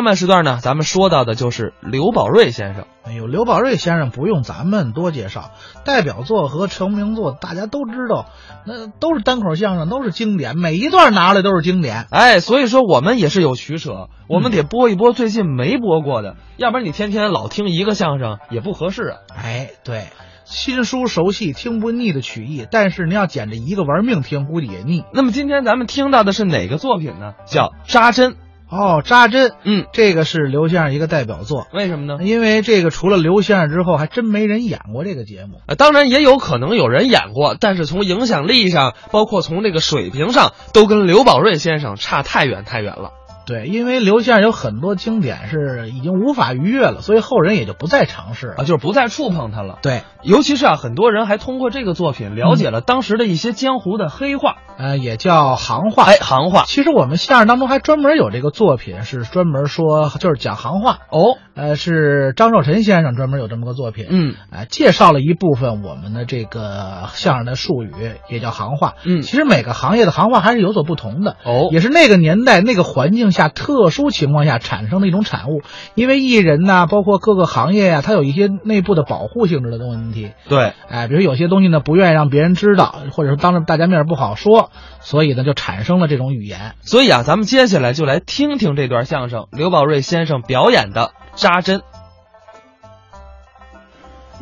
上半时段呢，咱们说到的就是刘宝瑞先生。哎呦，刘宝瑞先生不用咱们多介绍，代表作和成名作大家都知道，那都是单口相声，都是经典，每一段拿来都是经典。哎，所以说我们也是有取舍，我们得播一播最近没播过的，要不然你天天老听一个相声也不合适啊。哎，对，新书熟悉听不腻的曲艺，但是您要捡着一个玩命听，估计也腻。那么今天咱们听到的是哪个作品呢？叫《扎针》。哦，扎针，嗯，这个是刘先生一个代表作。为什么呢？因为这个除了刘先生之后，还真没人演过这个节目。呃，当然也有可能有人演过，但是从影响力上，包括从这个水平上，都跟刘宝瑞先生差太远太远了。对，因为刘先生有很多经典是已经无法逾越了，所以后人也就不再尝试啊，就是不再触碰它了。对，尤其是啊，很多人还通过这个作品了解了当时的一些江湖的黑话，呃，也叫行话。哎，行话。其实我们相声当中还专门有这个作品，是专门说就是讲行话。哦，呃，是张寿臣先生专门有这么个作品。嗯，呃，介绍了一部分我们的这个相声的术语，也叫行话。嗯，其实每个行业的行话还是有所不同的。哦，也是那个年代那个环境下特殊情况下产生的一种产物。因为艺人呐，包括各个行业呀，它有一些内部的保护性质的问题。对，哎，比如有些东西呢，不愿意让别人知道，或者说当着大家面不好说，所以呢，就产生了这种语言。所以啊，咱们接下来就来听听这段相声，刘宝瑞先生表演的扎针。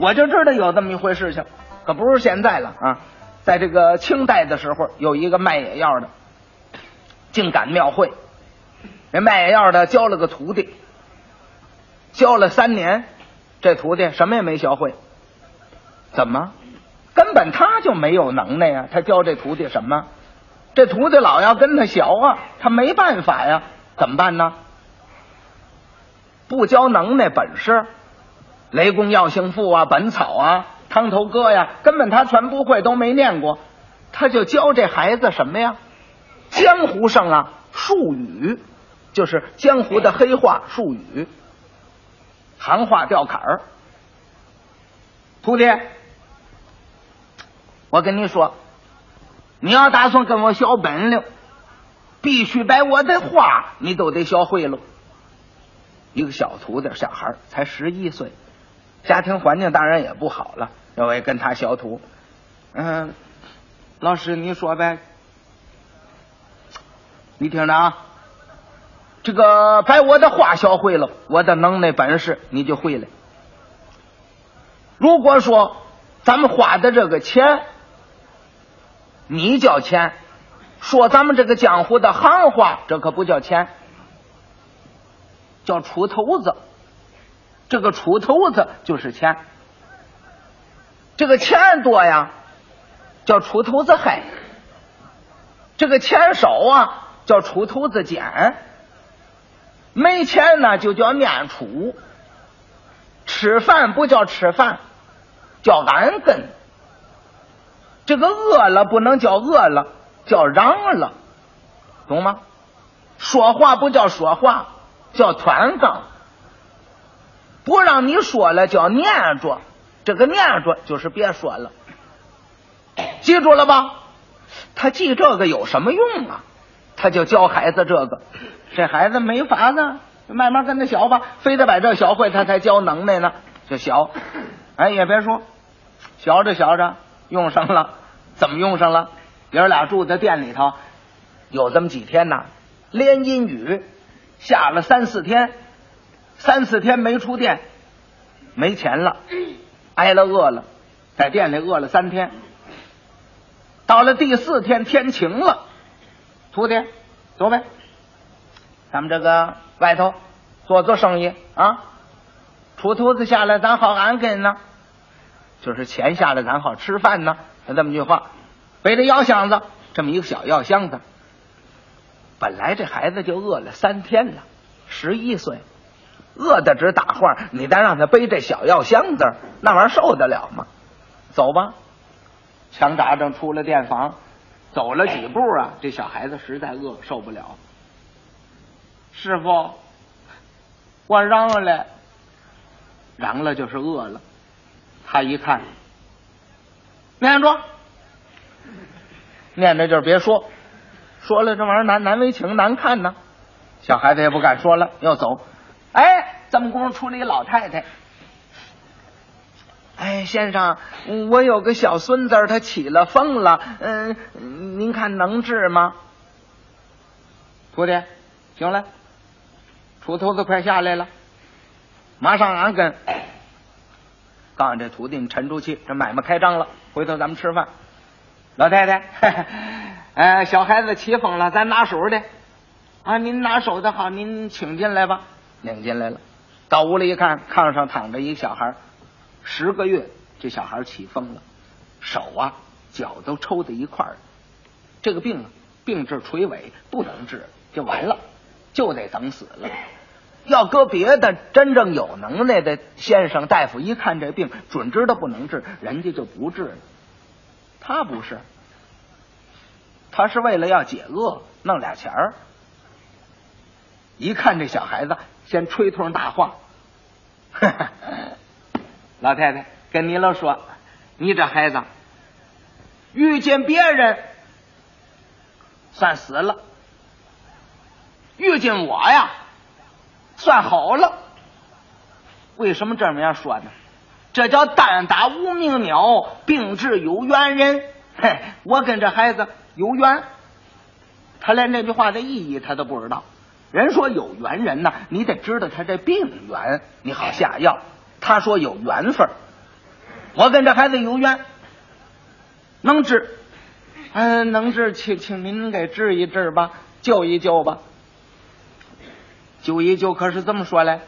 我就知道有这么一回事情，可不是现在了啊，在这个清代的时候，有一个卖野药的，竟敢庙会，这卖药的教了个徒弟，教了三年，这徒弟什么也没学会，怎么？根本他就没有能耐呀！他教这徒弟什么？这徒弟老要跟他学啊，他没办法呀，怎么办呢？不教能耐本事。雷公药性赋啊，本草啊，汤头歌呀，根本他全不会，都没念过，他就教这孩子什么呀？江湖上啊，术语，就是江湖的黑话术语，行话吊坎儿。徒弟，我跟你说，你要打算跟我学本领，必须把我的话你都得学会了。一个小徒弟，小孩才十一岁。家庭环境当然也不好了，我也跟他学徒。嗯，老师你说呗，你听着啊，这个把我的话学会了，我的能耐本事你就会了。如果说咱们花的这个钱，你叫钱，说咱们这个江湖的行话，这可不叫钱，叫出头子。这个出头子就是钱，这个钱多呀，叫出头子嗨；这个钱少啊，叫出头子俭。没钱呢，就叫面出；吃饭不叫吃饭，叫安根。这个饿了不能叫饿了，叫嚷了，懂吗？说话不叫说话，叫团杠。不让你说了，叫念着，这个念着就是别说了，记住了吧？他记这个有什么用啊？他就教孩子这个，这孩子没法子，慢慢跟他学吧，非得把这学会，他才教能耐呢。这学，哎，也别说，学着学着用上了，怎么用上了？爷儿俩住在店里头，有这么几天呐，连阴雨，下了三四天。三四天没出店，没钱了，挨了饿了，在店里饿了三天。到了第四天，天晴了，徒弟，走呗，咱们这个外头做做生意啊，出头子下来，咱好安根呢，就是钱下来，咱好吃饭呢。就这么句话，背着药箱子，这么一个小药箱子。本来这孩子就饿了三天了，十一岁。饿的直打晃，你再让他背这小药箱子，那玩意儿受得了吗？走吧，强扎正出了店房，走了几步啊，这小孩子实在饿，受不了。师傅，我嚷了，嚷了就是饿了。他一看，念着，念着就是别说，说了这玩意儿难难为情，难看呢。小孩子也不敢说了，要走。哎，这么功夫出来一老太太。哎，先生，我有个小孙子，他起了风了，嗯、您看能治吗？徒弟，行了，出头子快下来了，马上俺跟。告诉这徒弟，你沉住气，这买卖开张了，回头咱们吃饭。老太太，哎，小孩子起风了，咱拿手的啊，您拿手的好，您请进来吧。领进来了，到屋里一看，炕上躺着一小孩，十个月，这小孩起风了，手啊脚都抽在一块儿。这个病啊，病至垂尾，不能治，就完了，就得等死了。要搁别的真正有能耐的先生大夫，一看这病，准知道不能治，人家就不治了。他不是，他是为了要解饿，弄俩钱儿。一看这小孩子，先吹通大话。老太太跟您了说，你这孩子遇见别人算死了，遇见我呀算好了。为什么这么样说呢？这叫单打无名鸟，病治有缘人。嘿，我跟这孩子有缘，他连这句话的意义他都不知道。人说有缘人呐，你得知道他这病缘，你好下药。他说有缘分，我跟这孩子有缘，能治，嗯、能治，请请您给治一治吧，救一救吧。救一救，可是这么说嘞，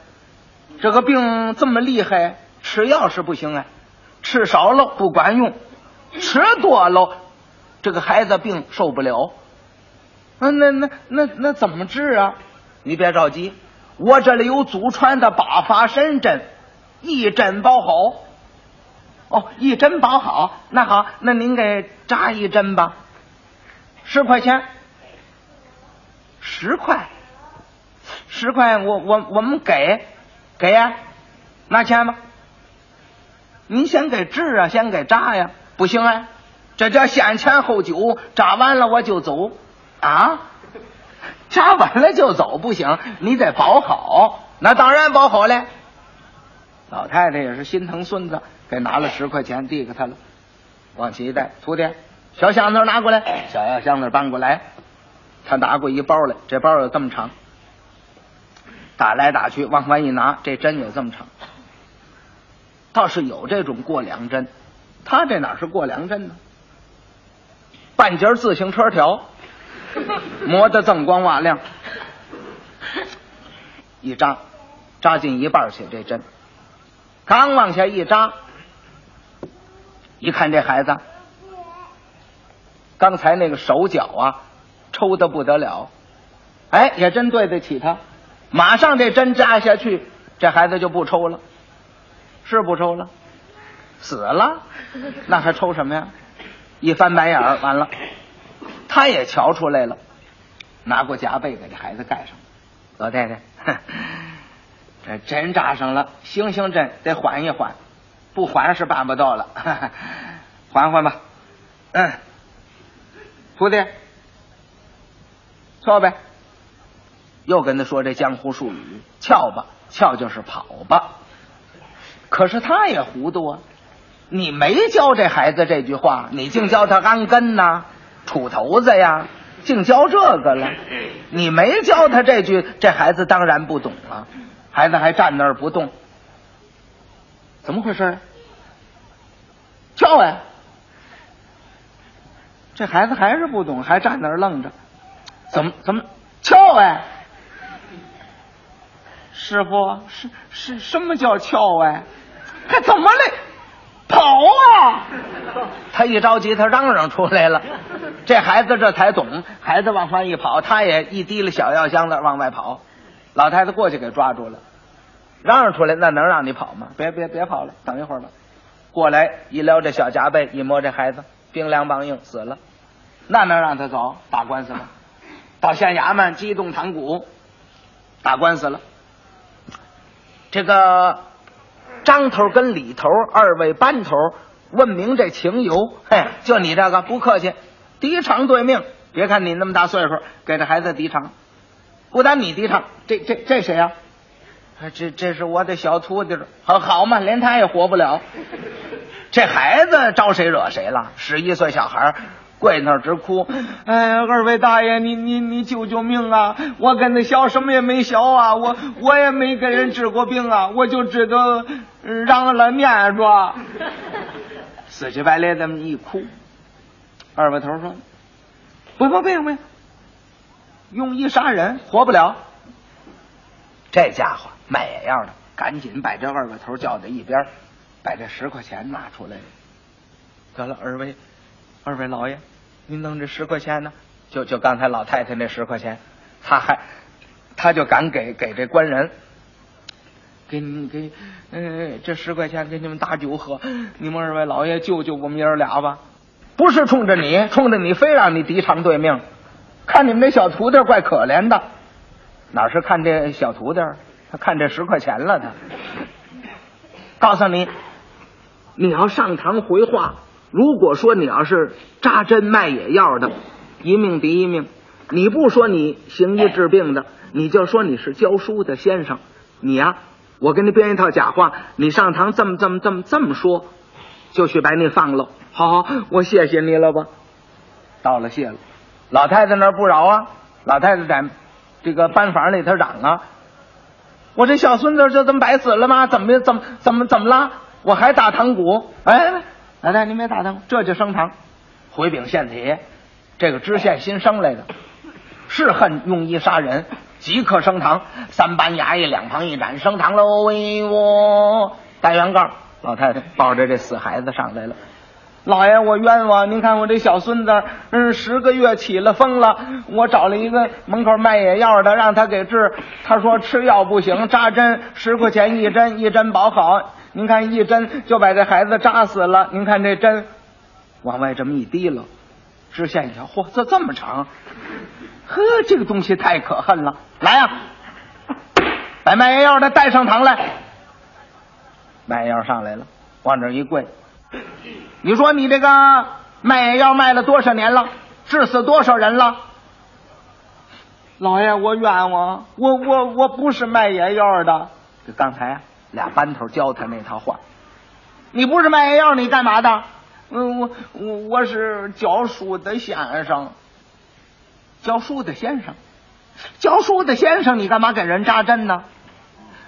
这个病这么厉害，吃药是不行啊，吃少了不管用，吃多了，这个孩子病受不了。那那那那那怎么治啊？你别着急，我这里有祖传的八法神针，一针包好。哦，一针包好，那好，那您给扎一针吧，十块钱，十块，十块，我我我们给给呀，拿钱吧。您先给治啊，先给扎呀，不行啊，这叫先钱后酒，扎完了我就走啊。扎完了就走不行，你得包好。那当然包好了。老太太也是心疼孙子，给拿了十块钱递给他了，往起一带，徒弟，小箱子拿过来，小药箱子搬过来。他拿过一包来，这包有这么长，打来打去往外一拿，这针有这么长。倒是有这种过梁针，他这哪是过梁针呢？半截自行车条。磨得锃光瓦亮，一扎，扎进一半去。这针刚往下一扎，一看这孩子，刚才那个手脚啊，抽的不得了，哎，也真对得起他。马上这针扎下去，这孩子就不抽了，是不抽了，死了，那还抽什么呀？一翻白眼儿，完了。他也瞧出来了，拿过夹被给这孩子盖上。老太太，这针扎上了，星星针得缓一缓，不缓是办不到了，缓缓吧。嗯，徒弟，翘呗。又跟他说这江湖术语，翘吧，翘就是跑吧。可是他也糊涂啊，你没教这孩子这句话，你净教他安根呐。杵头子呀，净教这个了。你没教他这句，这孩子当然不懂了。孩子还站那儿不动，怎么回事？跳呀！这孩子还是不懂，还站那儿愣着。怎么怎么跳哎？师傅，是是什么叫翘哎？还怎么嘞？跑啊！他一着急，他嚷嚷出来了。这孩子这才懂，孩子往上一跑，他也一提了小药箱子往外跑。老太太过去给抓住了，嚷嚷出来，那能让你跑吗？别别别跑了，等一会儿吧。过来一撩这小夹背，一摸这孩子冰凉梆硬，死了，那能让他走？打官司吗？到县衙门激动堂鼓，打官司了。这个张头跟李头二位班头问明这情由，嘿，就你这个不客气。敌偿对命，别看你那么大岁数，给这孩子敌偿。不但你低唱，这这这谁呀、啊？这这是我的小徒弟，好好嘛，连他也活不了。这孩子招谁惹谁了？十一岁小孩跪那儿直哭，哎，二位大爷，你你你救救命啊！我跟他学什么也没学啊，我我也没给人治过病啊，我就知道让了念着。死乞白赖这么一哭，二把头说：“不不不用不用，用一杀人活不了。”这家伙卖眼药的，赶紧把这二把头叫到一边，把这十块钱拿出来。得了，二位，二位老爷，您弄这十块钱呢？就就刚才老太太那十块钱，他还他就敢给给这官人。给你给，呃，这十块钱给你们打酒喝，你们二位老爷救救我们爷儿俩吧！不是冲着你，冲着你非让你敌偿对命。看你们这小徒弟怪可怜的，哪是看这小徒弟，他看这十块钱了。他告诉你，你要上堂回话，如果说你要是扎针卖野药的，一命抵一命；你不说你行医治病的，你就说你是教书的先生，你呀、我给你编一套假话，你上堂这么这么这么这么说，就去把你放了。好，好，我谢谢你了吧。道了谢了，老太太那儿不饶啊！老太太在这个班房里头嚷啊：“我这小孙子就这么白死了吗？怎么怎么怎么怎么了？我还打堂鼓！哎，老太太您别打堂鼓，这就升堂，回禀县体，这个知县新升来的，是恨用医杀人。”即刻升堂，三班衙役两旁一展，升堂喽！喂我大原告，老太太抱着这死孩子上来了。老爷，我冤枉！您看我这小孙子，嗯，十个月起了风了。我找了一个门口卖野药的，让他给治。他说吃药不行，扎针十块钱一针，一针保好。您看一针就把这孩子扎死了。您看这针往外这么一滴了，知县一瞧，嚯，这这么长，呵，这个东西太可恨了。来呀、把卖野药的带上堂来。卖药上来了，往这一跪。你说你这个卖野药卖了多少年了？治死多少人了？老爷，我冤枉，我我我不是卖野药的。刚才啊，俩班头教他那套话。你不是卖药，你干嘛的？嗯，我我我是教书的先生。教书的先生，教书的先生，你干嘛给人扎针呢？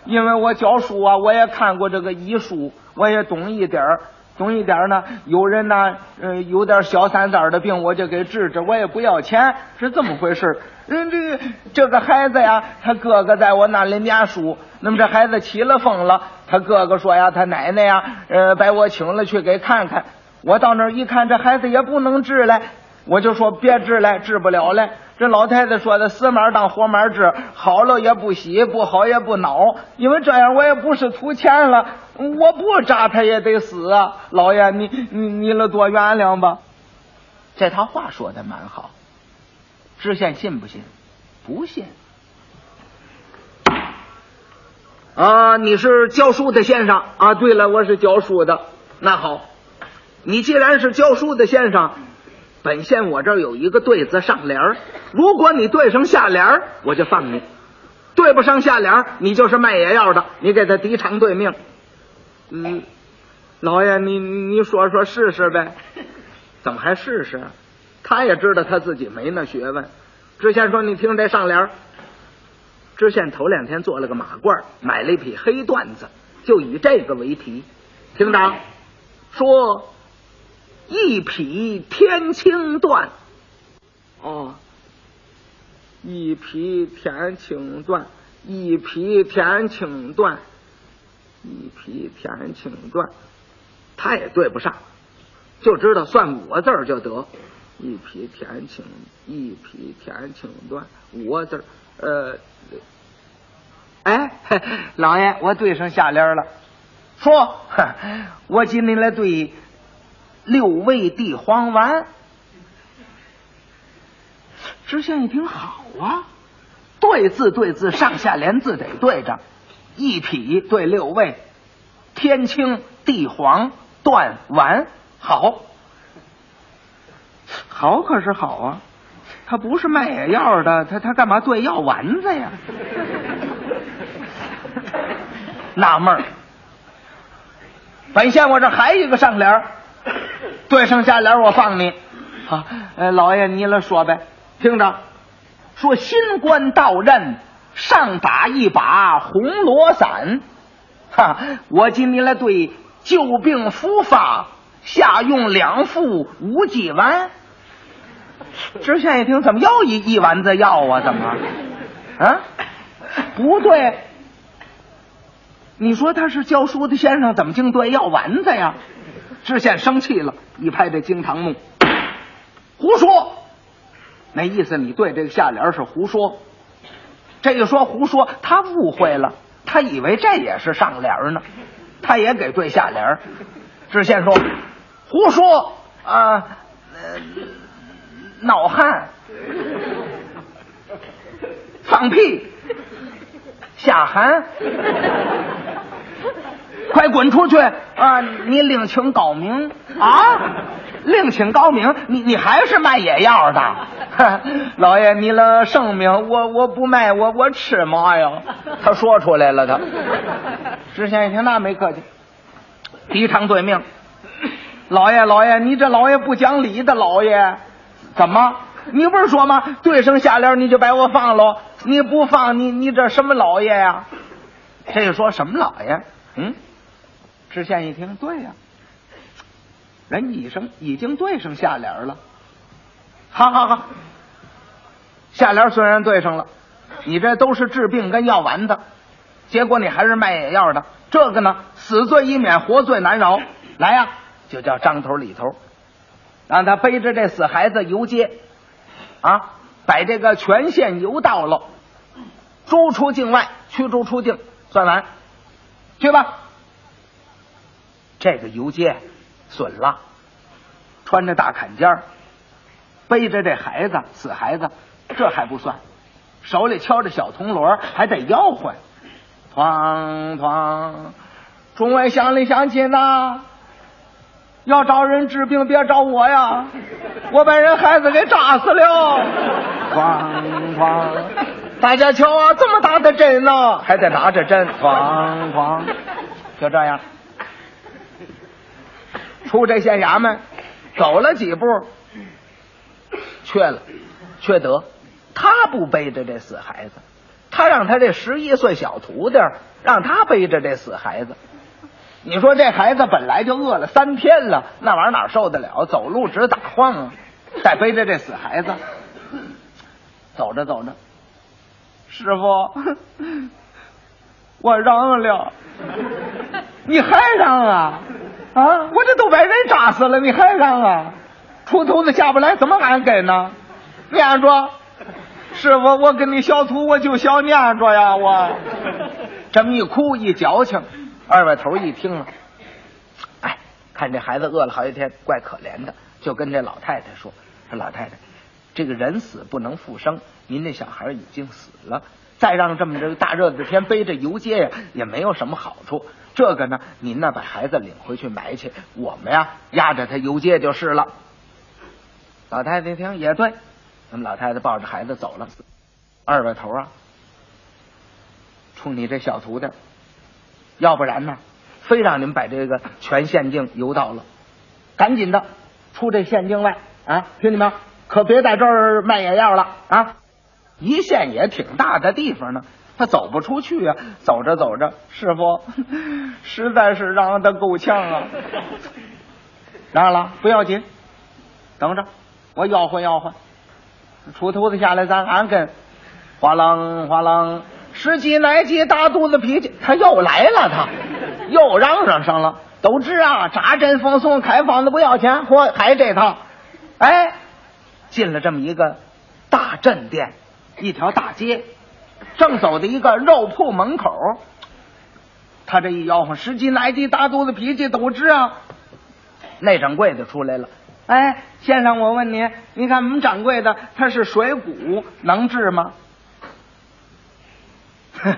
因为我教书啊，我也看过这个医书，我也懂一点儿。总一点呢，有人呢，呃，有点小三灾的病，我就给治治，我也不要钱，是这么回事。嗯，这个这个孩子呀，他哥哥在我那里念书，那么这孩子起了风了，他哥哥说呀，他奶奶呀，呃，把我请了去给看看。我到那儿一看，这孩子也不能治了，我就说别治了，治不了了。这老太太说的死马当活马治，好了也不喜，不好也不恼，因为这样我也不是图钱了，我不扎他也得死啊！老爷，你你你了多原谅吧。这他话说的蛮好，知县信不信？不信。啊，你是教书的先生啊？对了，我是教书的。那好，你既然是教书的先生。本县我这儿有一个对子上联，如果你对上下联，我就放你；对不上下联，你就是卖野药的，你给他抵偿对命。嗯，老爷，你你说说试试呗？怎么还试试？他也知道他自己没那学问。知县说：“你听这上联。”知县头两天做了个马褂，买了一匹黑缎子，就以这个为题。听着，说。一匹天青缎，哦，一匹天青缎，一匹天青缎，一匹天青缎，他也对不上，就知道算五个字儿就得。一匹天青，一匹天青缎，五个字儿。呃，哎，老爷，我对上下联了。说，我今天来对。六味地黄丸，知县一听好啊，对字对字，上下联字得对着，一匹对六味，天青地黄断丸，好，好可是好啊！他不是卖野药的，他他干嘛兑药丸子呀？纳闷儿。本县我这还一个上联儿，对上下联我放你。啊，呃，老爷你来说呗，听着，说新官到任，上打一把红罗伞，哈，我今你来对旧病复发，下用两副无忌丸。知县一听，怎么又一一丸子药啊？怎么？啊？不对，你说他是教书的先生，怎么净对药丸子呀？知县生气了，一拍这惊堂木，胡说！那意思你对这个下联是胡说。这个说胡说，他误会了，他以为这也是上联呢，他也给对下联。知县说胡说啊，呃闹汉，放屁，下寒，快滚出去啊！你另请高明啊！另请高明，你你还是卖野药的？老爷，你了生命，我我不卖，我我吃嘛呀？他说出来了，他。知县一听，那没客气，抵偿对命。老爷，老爷，你这老爷不讲理的老爷。怎么？你不是说吗？对上下联你就把我放了，你不放你你这什么老爷呀？这说什么老爷？嗯，知县一听，对呀，人医生已经对上下联了。好好好，下联虽然对上了，你这都是治病跟药丸子，结果你还是卖野药的，这个呢，死罪已免，活罪难饶。来呀，就叫张头李头。让他背着这死孩子游街，啊，把这个全县游到了，逐出境外，驱逐出境，算完，去吧。这个游街损了，穿着大坎肩，背着这孩子死孩子，这还不算，手里敲着小铜锣，还得吆喝，哐哐，众位乡里乡亲呐。要找人治病，别找我呀！我把人孩子给扎死了。哐哐，大家瞧啊，这么大的针呢，还得拿着针。哐哐，就这样，出这县衙门，走了几步，缺了，缺德。他不背着这死孩子，他让他这十一岁小徒弟让他背着这死孩子。你说这孩子本来就饿了三天了，那玩意儿哪受得了？走路直打晃啊！再背着这死孩子，走着走着，师傅，我让了，你还让啊？啊！我这都把人扎死了，你还让啊？出头子下不来，怎么俺给呢？念着，师傅，我跟你小徒，我就想念着呀，我这么一哭一矫情。二外头一听了，哎，看这孩子饿了好几天，怪可怜的，就跟这老太太说：“说老太太，这个人死不能复生，您这小孩已经死了，再让这么这个大热的天背着游街呀，也没有什么好处。这个呢，您呢把孩子领回去埋去，我们呀压着他游街就是了。”老太太一听也对，那么老太太抱着孩子走了。二外头啊，冲你这小徒弟。要不然呢，非让你们把这个全县境游到了，赶紧的出这县境外啊！兄弟们，可别在这儿卖野药了啊！一县也挺大的地方呢，他走不出去啊。走着走着，师傅实在是让他够呛啊。让了不要紧，等着我吆喝吆喝，出头子下来咱安跟，哗啷哗啷。十几奶几大肚子脾气，他又来了，他又嚷嚷上了。都知啊，扎针放送，开方子不要钱，嚯，还这套。哎，进了这么一个大镇店，一条大街，正走到一个肉铺门口，他这一吆喝，十几奶几大肚子脾气，都知啊。那掌柜的出来了，哎，先生，我问你，你看我们掌柜的他是水谷，能治吗？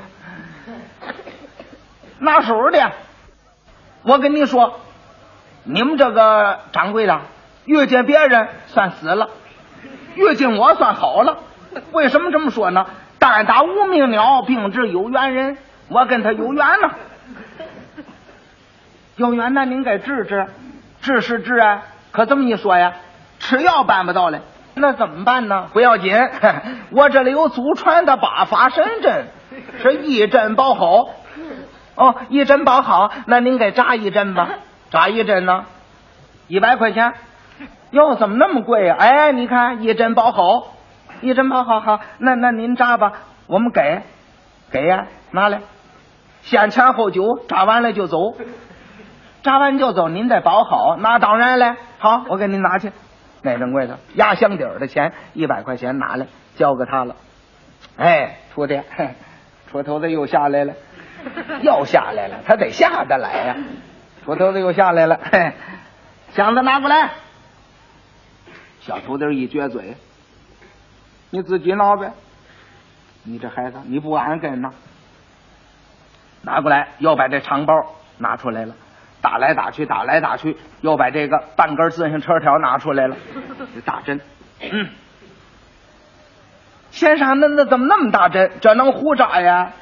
拿手的，我跟你说，你们这个掌柜的遇见别人算死了，遇见我算好了。为什么这么说呢？单打无名鸟，并指有缘人，我跟他有缘呢。有缘那您该治治，治是治啊，可这么一说呀，吃药办不到嘞，那怎么办呢？不要紧，我这里有祖传的八法神针，是一针包好。哦，一针包好，那您给扎一针吧，扎一针呢，一百块钱。哟，怎么那么贵呀、哎，你看一针包好，一针包好好，那那您扎吧，我们给，给呀、拿来，先前后酒，扎完了就走，扎完就走，您再包好，那当然了，好，我给您拿去，那掌柜的压箱底儿的钱一百块钱拿来，交给他了，哎，徒弟，嘿 出头子又下来了，又下来了，他得下得来呀、出头子又下来了，嘿，箱子拿过来。小徒弟一撅嘴：“你自己闹呗，你这孩子你不安分呐。”拿过来，又把这长包拿出来了，打来打去，打来打去，又把这个半根自行车条拿出来了，这大针，嗯，先生，那那怎么那么大针？这能胡扎呀？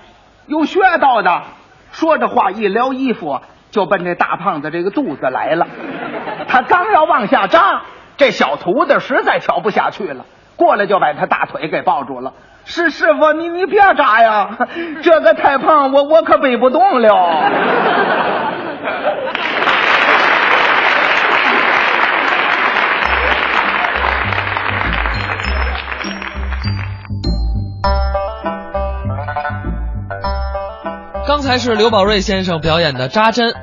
有穴道的。说着话，一撩衣服，就奔这大胖子这个肚子来了。他刚要往下扎，这小徒弟实在瞧不下去了，过来就把他大腿给抱住了。是师傅，你你别扎呀，这个太胖，我我可背不动了。刚才是刘宝瑞先生表演的扎针。